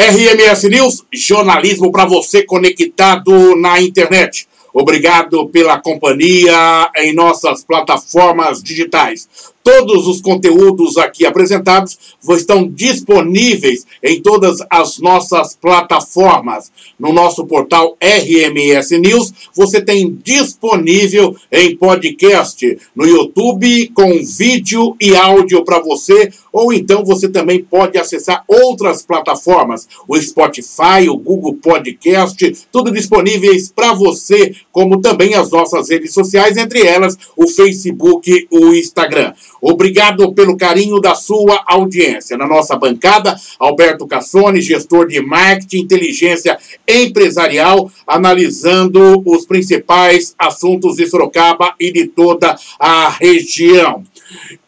RMS News, jornalismo para você conectado na internet. Obrigado pela companhia em nossas plataformas digitais. Todos os conteúdos aqui apresentados estão disponíveis em todas as nossas plataformas. No nosso portal RMS News, você tem disponível em podcast no YouTube com vídeo e áudio para você, ou então você também pode acessar outras plataformas, o Spotify, o Google Podcast, tudo disponíveis para você, como também as nossas redes sociais, entre elas o Facebook o Instagram. Obrigado pelo carinho da sua audiência. Na nossa bancada, Alberto Cassone, gestor de marketing, inteligência empresarial, analisando os principais assuntos de Sorocaba e de toda a região.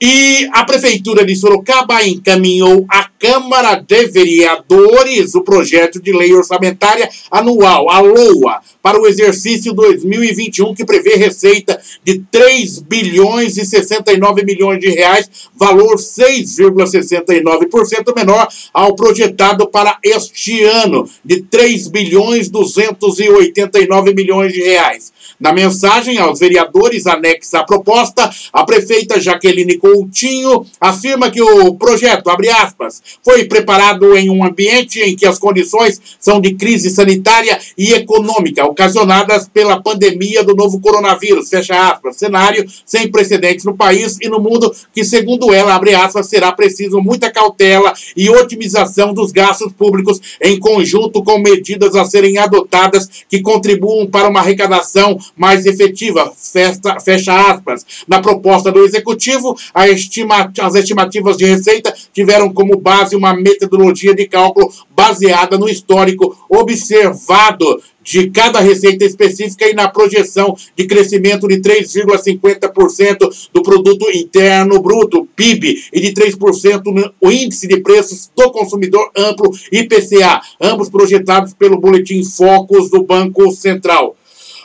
E a Prefeitura de Sorocaba encaminhou à Câmara de Vereadores o projeto de lei orçamentária anual, a LOA, para o exercício 2021, que prevê receita de 3 bilhões e 69 milhões de reais, valor 6,69% menor ao projetado para este ano, de 3 bilhões 289 milhões de reais. Na mensagem aos vereadores anexa à proposta, a prefeita Jaqueline Coutinho afirma que o projeto, abre aspas, foi preparado em um ambiente em que as condições são de crise sanitária e econômica ocasionadas pela pandemia do novo coronavírus, fecha aspas, cenário sem precedentes no país e no mundo que, segundo ela, abre aspas, será preciso muita cautela e otimização dos gastos públicos em conjunto com medidas a serem adotadas que contribuam para uma arrecadação mais efetiva, fecha, fecha aspas. Na proposta do Executivo, estima, as estimativas de receita tiveram como base uma metodologia de cálculo baseada no histórico observado de cada receita específica e na projeção de crescimento de 3,50% do produto interno bruto, PIB, e de 3% no índice de preços do consumidor amplo IPCA, ambos projetados pelo boletim Focus do Banco Central.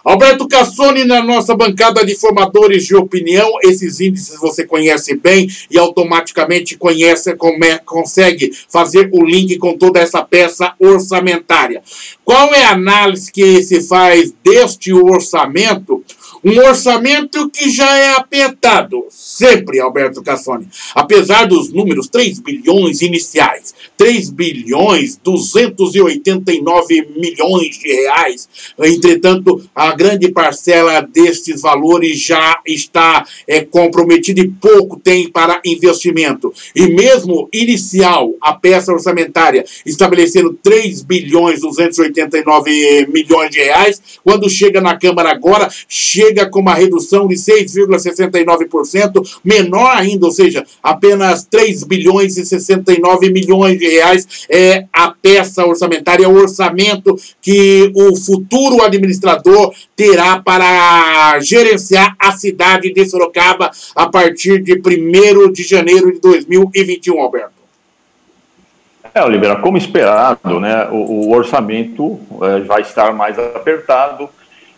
Alberto Cassoni, na nossa bancada de formadores de opinião, esses índices você conhece bem e automaticamente conhece, come, consegue fazer o link com toda essa peça orçamentária. Qual é a análise que se faz deste orçamento? Um orçamento que já é apertado, sempre, Alberto Cassoni. Apesar dos números 3 bilhões iniciais, 3 bilhões 289 milhões de reais, entretanto, a grande parcela destes valores já está é, comprometida e pouco tem para investimento. E mesmo inicial, a peça orçamentária estabelecendo 3 bilhões 289 milhões de reais, quando chega na Câmara agora, chega com uma redução de 6,69%, menor ainda, ou seja, apenas 3 bilhões e 69 milhões de reais é a peça orçamentária, o orçamento que o futuro administrador terá para gerenciar a cidade de Sorocaba a partir de 1 de janeiro de 2021, Alberto. É, Oliveira, como esperado, né, o, o orçamento é, vai estar mais apertado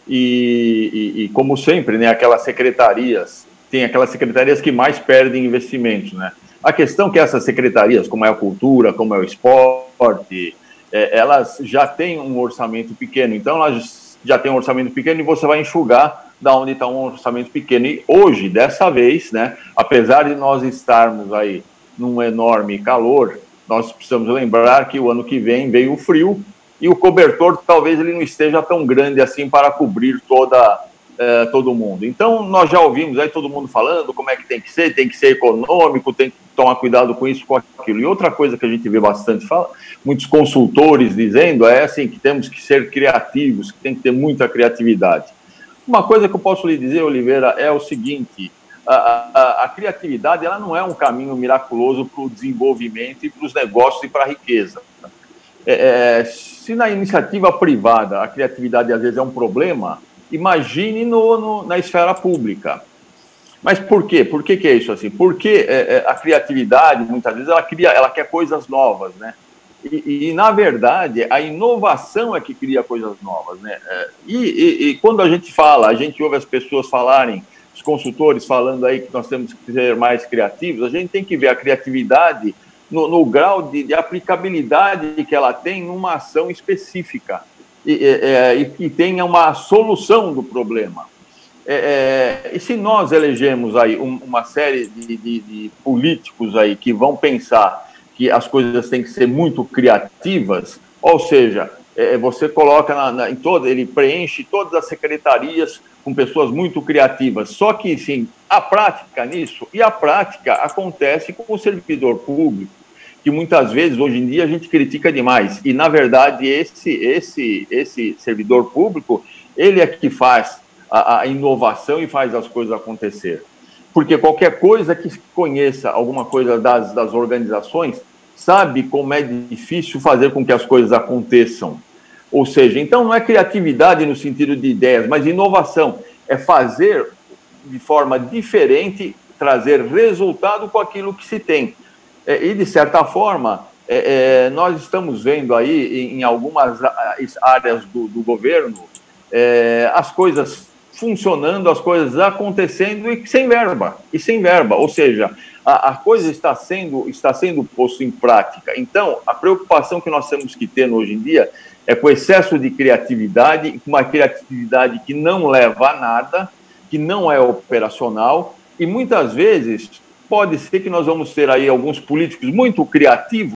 e, e, e, como sempre, né, aquelas secretarias, tem aquelas secretarias que mais perdem investimentos, né? A questão é que essas secretarias, como é a cultura, como é o esporte, é, elas já têm um orçamento pequeno, então elas já têm um orçamento pequeno e você vai enxugar da onde está um orçamento pequeno. E hoje, dessa vez, né, apesar de nós estarmos aí num enorme calor, nós precisamos lembrar que o ano que vem veio o frio e o cobertor talvez ele não esteja tão grande assim para cobrir toda é, todo mundo. Então, nós já ouvimos aí todo mundo falando como é que tem que ser, tem que ser econômico, tem que tomar cuidado com isso, com aquilo. E outra coisa que a gente vê bastante, fala, muitos consultores dizendo é assim, que temos que ser criativos, que tem que ter muita criatividade. Uma coisa que eu posso lhe dizer, Oliveira, é o seguinte, a, a, a criatividade ela não é um caminho miraculoso para o desenvolvimento e para os negócios e para a riqueza. É, é, se na iniciativa privada a criatividade às vezes é um problema, imagine no, no, na esfera pública. Mas por quê? Por que, que é isso assim? Porque é, é, a criatividade, muitas vezes, ela, cria, ela quer coisas novas, né? E, e, na verdade, a inovação é que cria coisas novas, né? É, e, e, e, quando a gente fala, a gente ouve as pessoas falarem, os consultores falando aí que nós temos que ser mais criativos, a gente tem que ver a criatividade no, no grau de, de, aplicabilidade que ela tem numa ação específica e, e, e que tenha uma solução do problema. É, é, e se nós elegemos aí um, uma série de, de, de, políticos aí que vão pensar que as coisas têm que ser muito criativas, ou seja, é, você coloca na, na, em toda, ele preenche todas as secretarias com pessoas muito criativas. Só que, sim, a prática nisso, e a prática acontece com o servidor público, que muitas vezes, hoje em dia, a gente critica demais. E, na verdade, esse, esse, esse servidor público, ele é que faz a, a inovação e faz as coisas acontecer. Porque qualquer coisa que conheça alguma coisa das, das organizações, sabe como é difícil fazer com que as coisas aconteçam. Ou seja, então não é criatividade no sentido de ideias, mas inovação. É fazer de forma diferente, trazer resultado com aquilo que se tem. É, e, de certa forma, é, é, nós estamos vendo aí em, em algumas áreas do, do governo é, as coisas funcionando, as coisas acontecendo e sem verba, e sem verba, ou seja, a, a coisa está sendo, está sendo posto em prática. Então, a preocupação que nós temos que ter hoje em dia é com excesso de criatividade, uma criatividade que não leva a nada, que não é operacional, e muitas vezes pode ser que nós vamos ter aí alguns políticos muito criativos,